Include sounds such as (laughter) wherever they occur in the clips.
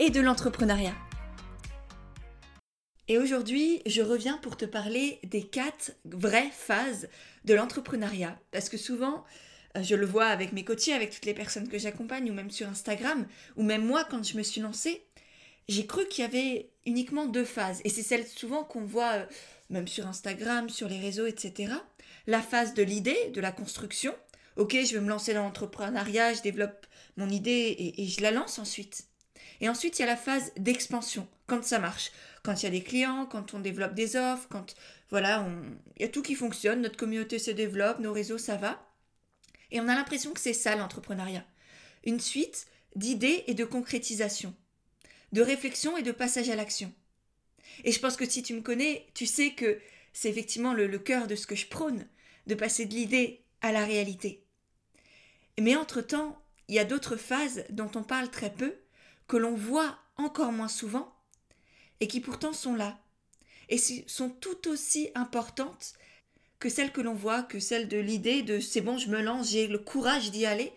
et de l'entrepreneuriat. Et aujourd'hui, je reviens pour te parler des quatre vraies phases de l'entrepreneuriat. Parce que souvent, euh, je le vois avec mes coachés, avec toutes les personnes que j'accompagne, ou même sur Instagram, ou même moi quand je me suis lancée, j'ai cru qu'il y avait uniquement deux phases. Et c'est celle souvent qu'on voit euh, même sur Instagram, sur les réseaux, etc. La phase de l'idée, de la construction. Ok, je veux me lancer dans l'entrepreneuriat, je développe mon idée et, je la lance ensuite. Et ensuite, il y a la phase d'expansion, quand ça marche. Quand il y a des clients, quand on développe des offres, quand voilà, il y a tout qui fonctionne, notre communauté se développe, nos réseaux, ça va. Et on a l'impression que c'est ça l'entrepreneuriat. Une suite d'idées et de concrétisation, de réflexion et de passage à l'action. Et je pense que si tu me connais, tu sais que c'est effectivement le, cœur de ce que je prône, de passer de l'idée à la réalité. Mais entre-temps, il y a d'autres phases dont on parle très peu, que l'on voit encore moins souvent, et qui pourtant sont là, et sont tout aussi importantes que celles que l'on voit, que celles de l'idée de c'est bon, je me lance, j'ai le courage d'y aller,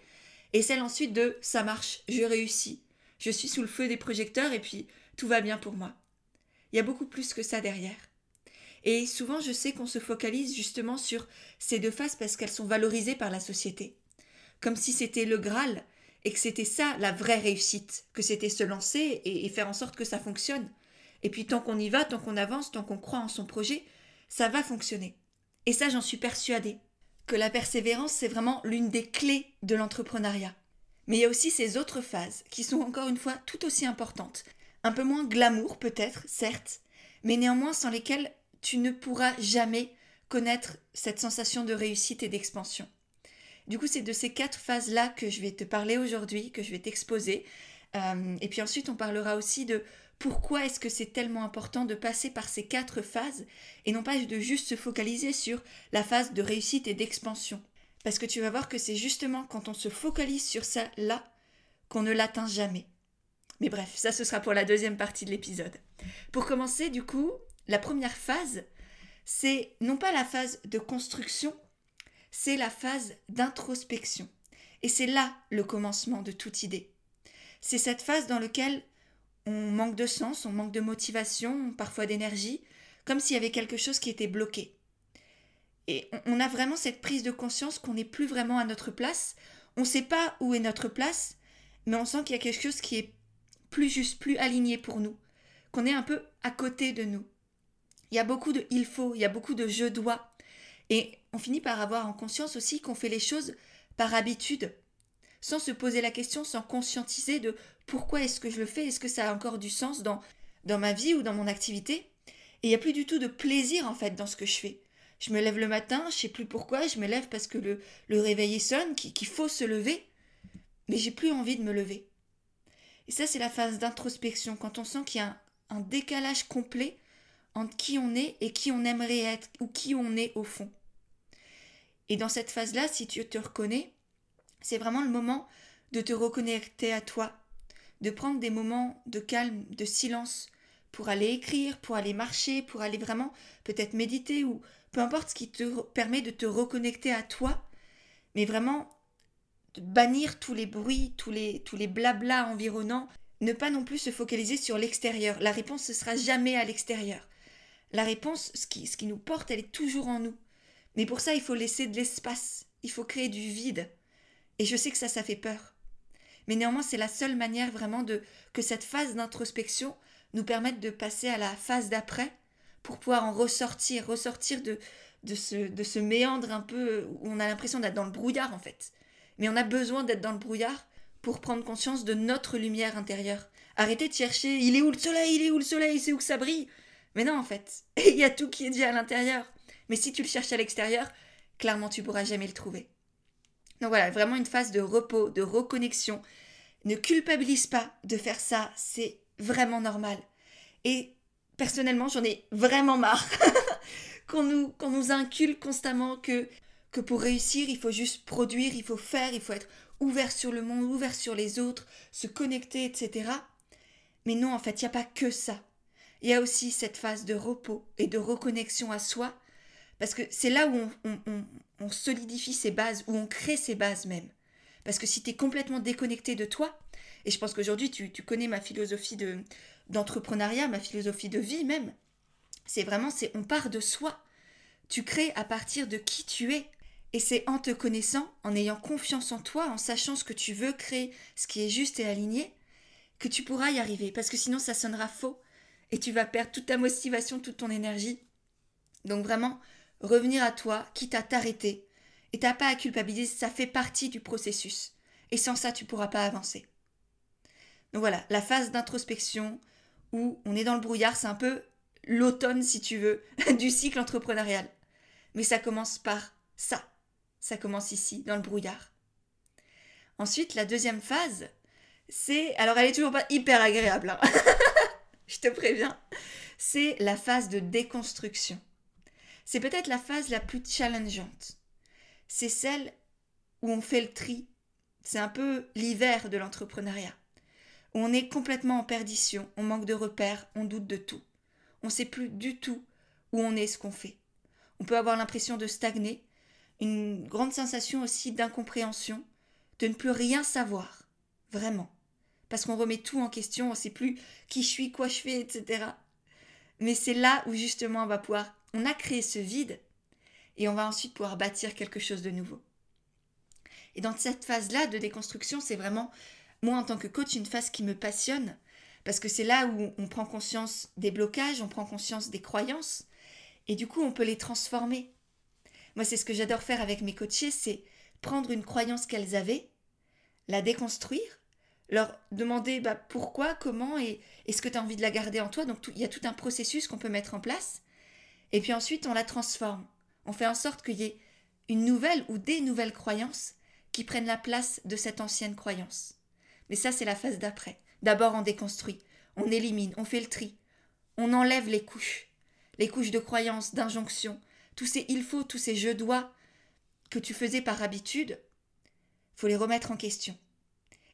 et celle ensuite de ça marche, je réussis, je suis sous le feu des projecteurs et puis tout va bien pour moi. Il y a beaucoup plus que ça derrière. Et souvent, je sais qu'on se focalise justement sur ces deux phases parce qu'elles sont valorisées par la société. Comme si c'était le Graal et que c'était ça la vraie réussite, que c'était se lancer et, faire en sorte que ça fonctionne. Et puis tant qu'on y va, tant qu'on avance, tant qu'on croit en son projet, ça va fonctionner. Et ça, j'en suis persuadée. Que la persévérance, c'est vraiment l'une des clés de l'entrepreneuriat. Mais il y a aussi ces autres phases qui sont encore une fois tout aussi importantes. Un peu moins glamour peut-être, certes, mais néanmoins sans lesquelles tu ne pourras jamais connaître cette sensation de réussite et d'expansion. Du coup, c'est de ces quatre phases-là que je vais te parler aujourd'hui, que je vais t'exposer. Euh, et puis ensuite, on parlera aussi de pourquoi est-ce que c'est tellement important de passer par ces quatre phases et non pas de juste se focaliser sur la phase de réussite et d'expansion. Parce que tu vas voir que c'est justement quand on se focalise sur ça là qu'on ne l'atteint jamais. Mais bref, ça ce sera pour la deuxième partie de l'épisode. Pour commencer, du coup, la première phase, c'est non pas la phase de construction, c'est la phase d'introspection. Et c'est là le commencement de toute idée. C'est cette phase dans laquelle on manque de sens, on manque de motivation, parfois d'énergie, comme s'il y avait quelque chose qui était bloqué. Et on a vraiment cette prise de conscience qu'on n'est plus vraiment à notre place. On ne sait pas où est notre place, mais on sent qu'il y a quelque chose qui est plus juste, plus aligné pour nous, qu'on est un peu à côté de nous. Il y a beaucoup de il faut, il y a beaucoup de je dois. Et on finit par avoir en conscience aussi qu'on fait les choses par habitude, sans se poser la question, sans conscientiser de pourquoi est-ce que je le fais, est-ce que ça a encore du sens dans, dans ma vie ou dans mon activité. Et il n'y a plus du tout de plaisir en fait dans ce que je fais. Je me lève le matin, je sais plus pourquoi, je me lève parce que le, le réveil sonne, qu'il faut se lever, mais j'ai plus envie de me lever. Et ça, c'est la phase d'introspection, quand on sent qu'il y a un décalage complet entre qui on est et qui on aimerait être ou qui on est au fond. Et dans cette phase-là, si tu te reconnais, c'est vraiment le moment de te reconnecter à toi, de prendre des moments de calme, de silence, pour aller écrire, pour aller marcher, pour aller vraiment peut-être méditer ou peu importe ce qui te permet de te reconnecter à toi, mais vraiment bannir tous les bruits, tous les, tous les blablas environnants, ne pas non plus se focaliser sur l'extérieur. La réponse, ce sera jamais à l'extérieur. La réponse, ce qui, ce qui nous porte, elle est toujours en nous. Mais pour ça, il faut laisser de l'espace, il faut créer du vide. Et je sais que ça, ça fait peur. Mais néanmoins, c'est la seule manière vraiment de que cette phase d'introspection nous permette de passer à la phase d'après pour pouvoir en ressortir, ressortir de, ce, de ce méandre un peu où on a l'impression d'être dans le brouillard en fait. Mais on a besoin d'être dans le brouillard pour prendre conscience de notre lumière intérieure. Arrêtez de chercher, il est où le soleil, il est où le soleil, c'est où que ça brille? Mais non, en fait, (laughs) il y a tout qui est dit à l'intérieur. Mais si tu le cherches à l'extérieur, clairement, tu pourras jamais le trouver. Donc voilà, vraiment une phase de repos, de reconnexion. Ne culpabilise pas de faire ça, c'est vraiment normal. Et personnellement, j'en ai vraiment marre (laughs) qu'on nous, qu'on nous inculque constamment que, que pour réussir, il faut juste produire, il faut faire, il faut être ouvert sur le monde, ouvert sur les autres, se connecter, etc. Mais non, en fait, il n'y a pas que ça. Il y a aussi cette phase de repos et de reconnexion à soi, parce que c'est là où on, solidifie ses bases, où on crée ses bases même. Parce que si tu es complètement déconnecté de toi, et je pense qu'aujourd'hui tu, connais ma philosophie de d'entrepreneuriat, ma philosophie de vie même, c'est vraiment, c'est on part de soi. Tu crées à partir de qui tu es. Et c'est en te connaissant, en ayant confiance en toi, en sachant ce que tu veux créer, ce qui est juste et aligné, que tu pourras y arriver. Parce que sinon, ça sonnera faux. Et tu vas perdre toute ta motivation, toute ton énergie. Donc vraiment, revenir à toi, quitte à t'arrêter. Et t'as pas à culpabiliser, ça fait partie du processus. Et sans ça, tu pourras pas avancer. Donc voilà, la phase d'introspection où on est dans le brouillard, c'est un peu l'automne, si tu veux, (laughs) du cycle entrepreneurial. Mais ça commence par ça. Ça commence ici, dans le brouillard. Ensuite, la deuxième phase, c'est... Alors, elle est toujours pas hyper agréable, hein. (laughs) je te préviens. C'est la phase de déconstruction. C'est peut-être la phase la plus challengeante. C'est celle où on fait le tri. C'est un peu l'hiver de l'entrepreneuriat. On est complètement en perdition, on manque de repères, on doute de tout on ne sait plus du tout où on est, ce qu'on fait. On peut avoir l'impression de stagner, une grande sensation aussi d'incompréhension, de ne plus rien savoir, vraiment. Parce qu'on remet tout en question, on ne sait plus qui je suis, quoi je fais, etc. Mais c'est là où justement on va pouvoir, on a créé ce vide et on va ensuite pouvoir bâtir quelque chose de nouveau. Et dans cette phase-là de déconstruction, c'est vraiment, moi en tant que coach, une phase qui me passionne parce que c'est là où on prend conscience des blocages, on prend conscience des croyances, et du coup on peut les transformer. Moi c'est ce que j'adore faire avec mes coachés, c'est prendre une croyance qu'elles avaient, la déconstruire, leur demander bah, pourquoi, comment, et est-ce que tu as envie de la garder en toi. Donc il y a tout un processus qu'on peut mettre en place, et puis ensuite on la transforme. On fait en sorte qu'il y ait une nouvelle ou des nouvelles croyances qui prennent la place de cette ancienne croyance. Mais ça, c'est la phase d'après. D'abord on déconstruit, on élimine, on fait le tri, on enlève les couches, les couches de croyances, d'injonctions, tous ces il faut, tous ces je dois que tu faisais par habitude, faut les remettre en question.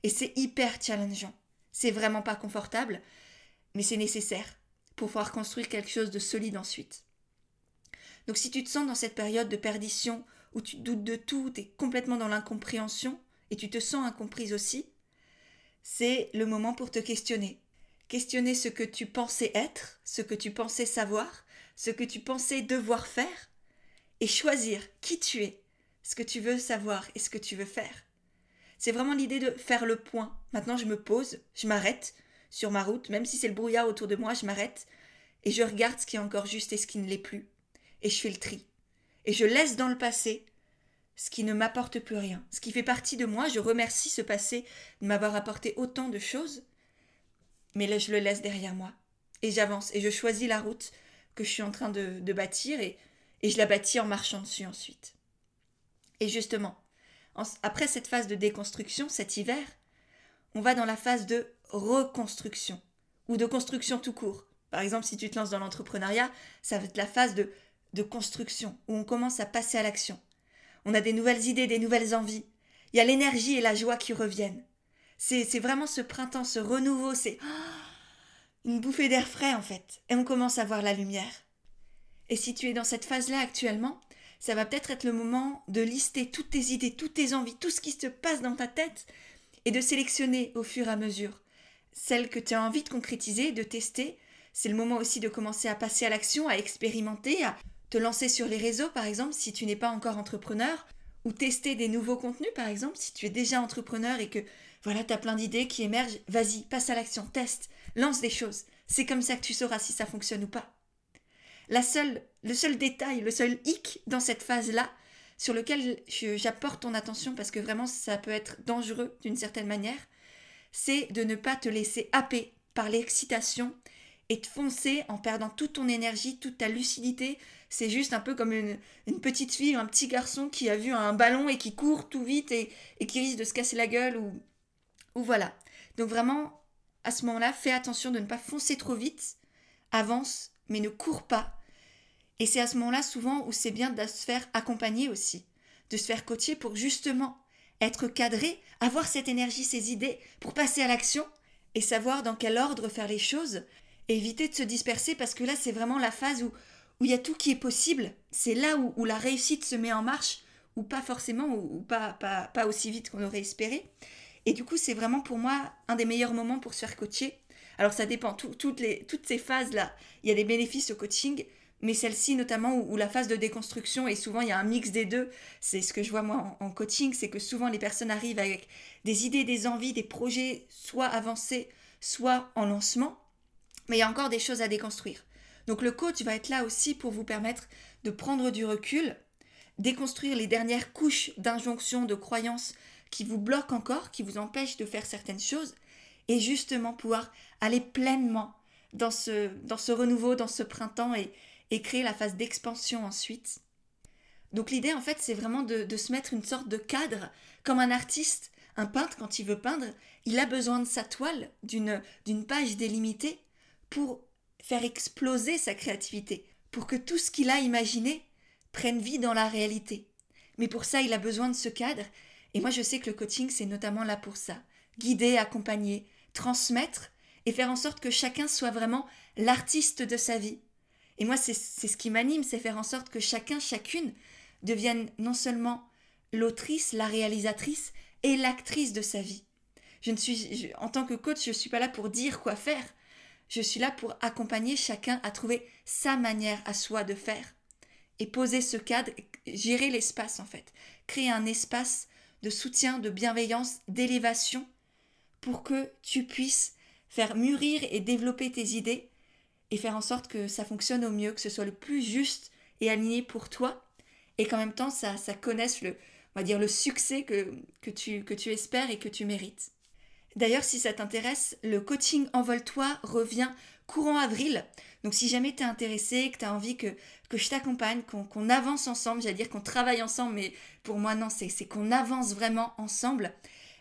Et c'est hyper challengeant. C'est vraiment pas confortable, mais c'est nécessaire pour pouvoir construire quelque chose de solide ensuite. Donc si tu te sens dans cette période de perdition où tu doutes de tout, tu es complètement dans l'incompréhension et tu te sens incomprise aussi, c'est le moment pour te questionner. Questionner ce que tu pensais être, ce que tu pensais savoir, ce que tu pensais devoir faire, et choisir qui tu es, ce que tu veux savoir et ce que tu veux faire. C'est vraiment l'idée de faire le point. Maintenant, je me pose, je m'arrête sur ma route, même si c'est le brouillard autour de moi, je m'arrête et je regarde ce qui est encore juste et ce qui ne l'est plus. Et je fais le tri. Et je laisse dans le passé ce qui ne m'apporte plus rien, ce qui fait partie de moi. Je remercie ce passé de m'avoir apporté autant de choses, mais là je le laisse derrière moi. Et j'avance, et je choisis la route que je suis en train de, bâtir, et, et je la bâtis en marchant dessus ensuite. Et justement, après cette phase de déconstruction, cet hiver, on va dans la phase de reconstruction, ou de construction tout court. Par exemple, si tu te lances dans l'entrepreneuriat, ça va être la phase de, de construction, où on commence à passer à l'action on a des nouvelles idées, des nouvelles envies. Il y a l'énergie et la joie qui reviennent. C'est vraiment ce printemps, ce renouveau, c'est une bouffée d'air frais en fait. Et on commence à voir la lumière. Et si tu es dans cette phase-là actuellement, ça va peut-être être le moment de lister toutes tes idées, toutes tes envies, tout ce qui se passe dans ta tête et de sélectionner au fur et à mesure celles que tu as envie de concrétiser, de tester. C'est le moment aussi de commencer à passer à l'action, à expérimenter, à te lancer sur les réseaux, par exemple, si tu n'es pas encore entrepreneur, ou tester des nouveaux contenus, par exemple, si tu es déjà entrepreneur et que voilà, tu as plein d'idées qui émergent, vas-y, passe à l'action, teste, lance des choses. C'est comme ça que tu sauras si ça fonctionne ou pas. La seule, le seul détail, le seul hic dans cette phase-là, sur lequel j'apporte ton attention parce que vraiment ça peut être dangereux d'une certaine manière, c'est de ne pas te laisser happer par l'excitation et de foncer en perdant toute ton énergie, toute ta lucidité, c'est juste un peu comme une, petite fille, un petit garçon qui a vu un ballon et qui court tout vite et, qui risque de se casser la gueule ou, ou voilà. Donc vraiment, à ce moment-là, fais attention de ne pas foncer trop vite, avance, mais ne cours pas. Et c'est à ce moment-là souvent où c'est bien de se faire accompagner aussi, de se faire coacher pour justement être cadré, avoir cette énergie, ces idées, pour passer à l'action et savoir dans quel ordre faire les choses, et éviter de se disperser parce que là c'est vraiment la phase où où il y a tout qui est possible. C'est là où, la réussite se met en marche, ou pas forcément, ou, pas, pas, pas aussi vite qu'on aurait espéré. Et du coup, c'est vraiment pour moi un des meilleurs moments pour se faire coacher. Alors ça dépend, toutes, les, toutes ces phases-là, il y a des bénéfices au coaching, mais celle-ci notamment où, la phase de déconstruction, et souvent il y a un mix des deux, c'est ce que je vois moi en, en coaching, c'est que souvent les personnes arrivent avec des idées, des envies, des projets, soit avancés, soit en lancement, mais il y a encore des choses à déconstruire. Donc le coach va être là aussi pour vous permettre de prendre du recul, déconstruire les dernières couches d'injonctions, de croyances qui vous bloquent encore, qui vous empêchent de faire certaines choses, et justement pouvoir aller pleinement dans ce, dans ce renouveau, dans ce printemps, et, et créer la phase d'expansion ensuite. Donc l'idée en fait c'est vraiment de, se mettre une sorte de cadre, comme un artiste, un peintre quand il veut peindre, il a besoin de sa toile, d'une page délimitée, pour faire exploser sa créativité, pour que tout ce qu'il a imaginé prenne vie dans la réalité. Mais pour ça, il a besoin de ce cadre, et moi je sais que le coaching, c'est notamment là pour ça. Guider, accompagner, transmettre, et faire en sorte que chacun soit vraiment l'artiste de sa vie. Et moi, c'est ce qui m'anime, c'est faire en sorte que chacun, chacune, devienne non seulement l'autrice, la réalisatrice et l'actrice de sa vie. Je ne suis, en tant que coach, je ne suis pas là pour dire quoi faire. Je suis là pour accompagner chacun à trouver sa manière à soi de faire et poser ce cadre, gérer l'espace en fait, créer un espace de soutien, de bienveillance, d'élévation pour que tu puisses faire mûrir et développer tes idées et faire en sorte que ça fonctionne au mieux, que ce soit le plus juste et aligné pour toi et qu'en même temps ça, ça connaisse le, on va dire, le succès que, que, tu, que tu espères et que tu mérites. D'ailleurs, si ça t'intéresse, le coaching Envole-toi revient courant avril. Donc si jamais tu es intéressé, que tu as envie que, que je t'accompagne, qu'on avance ensemble, j'allais dire qu'on travaille ensemble, mais pour moi non, c'est qu'on avance vraiment ensemble,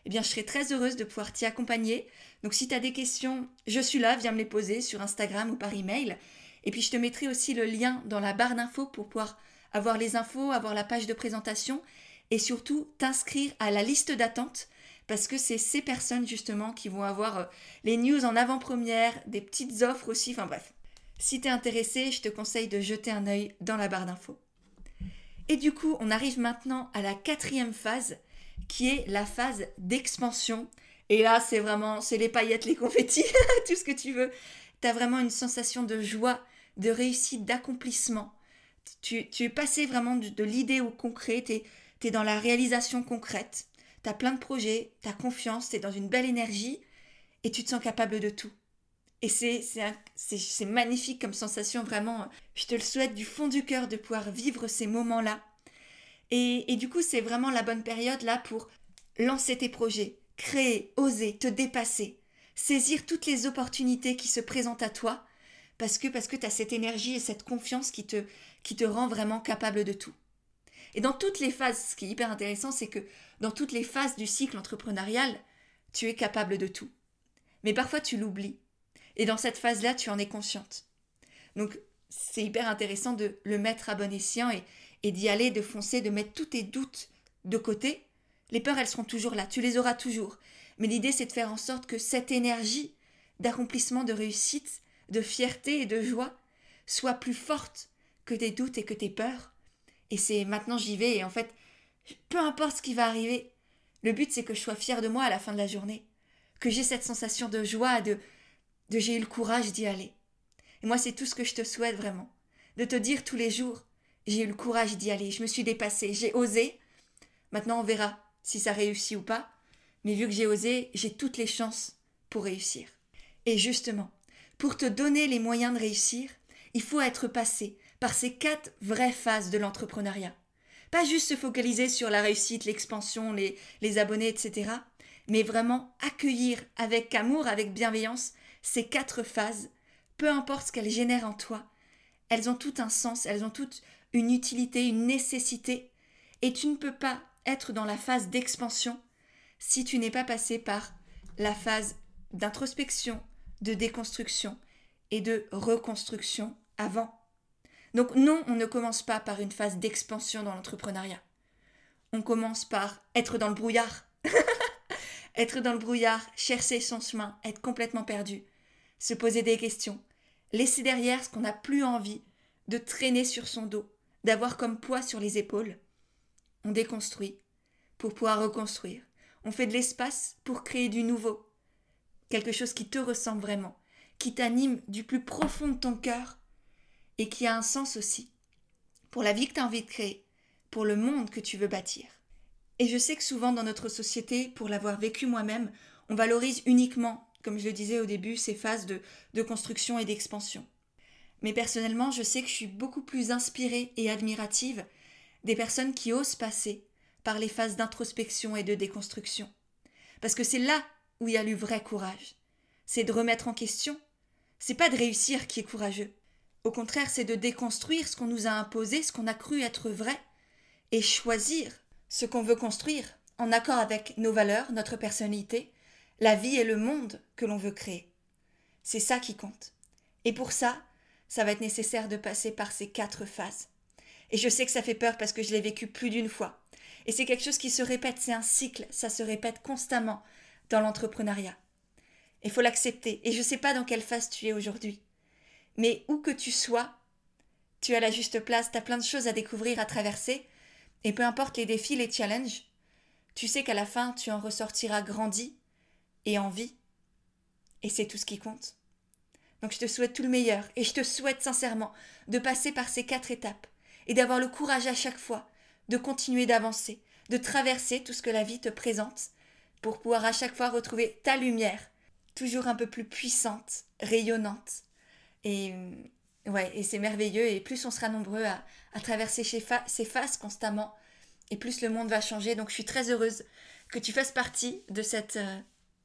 eh bien je serai très heureuse de pouvoir t'y accompagner. Donc si tu as des questions, je suis là, viens me les poser sur Instagram ou par email. Et puis je te mettrai aussi le lien dans la barre d'infos pour pouvoir avoir les infos, avoir la page de présentation et surtout t'inscrire à la liste d'attente parce que c'est ces personnes justement qui vont avoir euh, les news en avant-première, des petites offres aussi, enfin bref. Si tu es intéressé, je te conseille de jeter un œil dans la barre d'infos. Et du coup, on arrive maintenant à la quatrième phase, qui est la phase d'expansion. Et là, c'est vraiment, c'est les paillettes, les confettis, (laughs) tout ce que tu veux. Tu as vraiment une sensation de joie, de réussite, d'accomplissement. Tu, es passé vraiment de, l'idée au concret, tu es, dans la réalisation concrète tu as plein de projets, tu as confiance, tu es dans une belle énergie et tu te sens capable de tout. Et c'est magnifique comme sensation, vraiment. Je te le souhaite du fond du cœur de pouvoir vivre ces moments-là. Et, du coup, c'est vraiment la bonne période là pour lancer tes projets, créer, oser, te dépasser, saisir toutes les opportunités qui se présentent à toi, parce que, parce que tu as cette énergie et cette confiance qui te, qui te rend vraiment capable de tout. Et dans toutes les phases, ce qui est hyper intéressant, c'est que dans toutes les phases du cycle entrepreneurial, tu es capable de tout. Mais parfois tu l'oublies. Et dans cette phase-là, tu en es consciente. Donc c'est hyper intéressant de le mettre à bon escient et, et d'y aller, de foncer, de mettre tous tes doutes de côté. Les peurs, elles seront toujours là, tu les auras toujours. Mais l'idée, c'est de faire en sorte que cette énergie d'accomplissement, de réussite, de fierté et de joie soit plus forte que tes doutes et que tes peurs. Et c'est maintenant j'y vais et en fait, peu importe ce qui va arriver, le but c'est que je sois fière de moi à la fin de la journée, que j'ai cette sensation de joie, de, de j'ai eu le courage d'y aller. Et moi c'est tout ce que je te souhaite vraiment, de te dire tous les jours, j'ai eu le courage d'y aller, je me suis dépassée, j'ai osé. Maintenant on verra si ça réussit ou pas, mais vu que j'ai osé, j'ai toutes les chances pour réussir. Et justement, pour te donner les moyens de réussir, il faut être passé par ces quatre vraies phases de l'entrepreneuriat. Pas juste se focaliser sur la réussite, l'expansion, les, les abonnés, etc. Mais vraiment accueillir avec amour, avec bienveillance ces quatre phases, peu importe ce qu'elles génèrent en toi. Elles ont tout un sens, elles ont toutes une utilité, une nécessité. Et tu ne peux pas être dans la phase d'expansion si tu n'es pas passé par la phase d'introspection, de déconstruction et de reconstruction avant. Donc non, on ne commence pas par une phase d'expansion dans l'entrepreneuriat. On commence par être dans le brouillard. (laughs) être dans le brouillard, chercher son chemin, être complètement perdu, se poser des questions, laisser derrière ce qu'on n'a plus envie de traîner sur son dos, d'avoir comme poids sur les épaules. On déconstruit pour pouvoir reconstruire. On fait de l'espace pour créer du nouveau. Quelque chose qui te ressemble vraiment, qui t'anime du plus profond de ton cœur et qui a un sens aussi pour la vie que tu as envie de créer, pour le monde que tu veux bâtir. Et je sais que souvent dans notre société, pour l'avoir vécu moi-même, on valorise uniquement, comme je le disais au début, ces phases de, de construction et d'expansion. Mais personnellement, je sais que je suis beaucoup plus inspirée et admirative des personnes qui osent passer par les phases d'introspection et de déconstruction. Parce que c'est là où il y a le vrai courage. C'est de remettre en question. C'est pas de réussir qui est courageux. Au contraire, c'est de déconstruire ce qu'on nous a imposé, ce qu'on a cru être vrai, et choisir ce qu'on veut construire, en accord avec nos valeurs, notre personnalité, la vie et le monde que l'on veut créer. C'est ça qui compte. Et pour ça, ça va être nécessaire de passer par ces quatre phases. Et je sais que ça fait peur parce que je l'ai vécu plus d'une fois. Et c'est quelque chose qui se répète, c'est un cycle, ça se répète constamment dans l'entrepreneuriat. Il faut l'accepter. Et je ne sais pas dans quelle phase tu es aujourd'hui. Mais où que tu sois, tu as la juste place, tu as plein de choses à découvrir, à traverser. Et peu importe les défis, les challenges, tu sais qu'à la fin, tu en ressortiras grandi et en vie. Et c'est tout ce qui compte. Donc je te souhaite tout le meilleur et je te souhaite sincèrement de passer par ces quatre étapes et d'avoir le courage à chaque fois de continuer d'avancer, de traverser tout ce que la vie te présente pour pouvoir à chaque fois retrouver ta lumière, toujours un peu plus puissante, rayonnante. Et ouais, et c'est merveilleux et plus on sera nombreux à, traverser ces, ces phases constamment et plus le monde va changer. Donc je suis très heureuse que tu fasses partie de, cette, euh,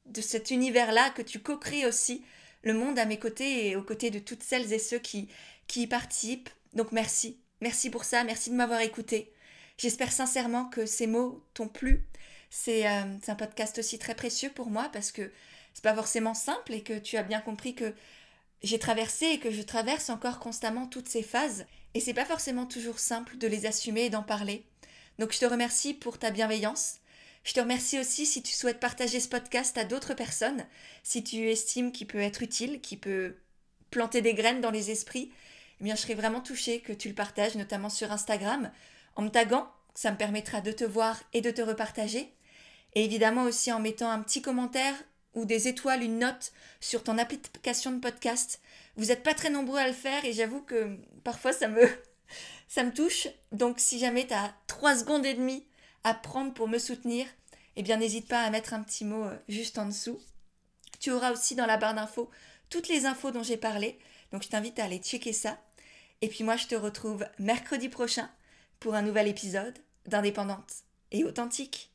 de cet univers-là, que tu co-crées aussi le monde à mes côtés et aux côtés de toutes celles et ceux qui, qui y participent. Donc merci, merci pour ça, merci de m'avoir écouté. J'espère sincèrement que ces mots t'ont plu. C'est euh, un podcast aussi très précieux pour moi parce que c'est pas forcément simple et que tu as bien compris que j'ai traversé et que je traverse encore constamment toutes ces phases et c'est pas forcément toujours simple de les assumer et d'en parler. Donc je te remercie pour ta bienveillance. Je te remercie aussi si tu souhaites partager ce podcast à d'autres personnes, si tu estimes qu'il peut être utile, qu'il peut planter des graines dans les esprits. Eh bien, je serais vraiment touchée que tu le partages, notamment sur Instagram, en me taguant. Ça me permettra de te voir et de te repartager. Et évidemment aussi en mettant un petit commentaire ou des étoiles, une note sur ton application de podcast. Vous n'êtes pas très nombreux à le faire et j'avoue que parfois ça me, (laughs) ça me touche. Donc si jamais tu as 3 secondes et demie à prendre pour me soutenir, eh bien n'hésite pas à mettre un petit mot euh, juste en dessous. Tu auras aussi dans la barre d'infos toutes les infos dont j'ai parlé, donc je t'invite à aller checker ça. Et puis moi je te retrouve mercredi prochain pour un nouvel épisode d'Indépendante et authentique.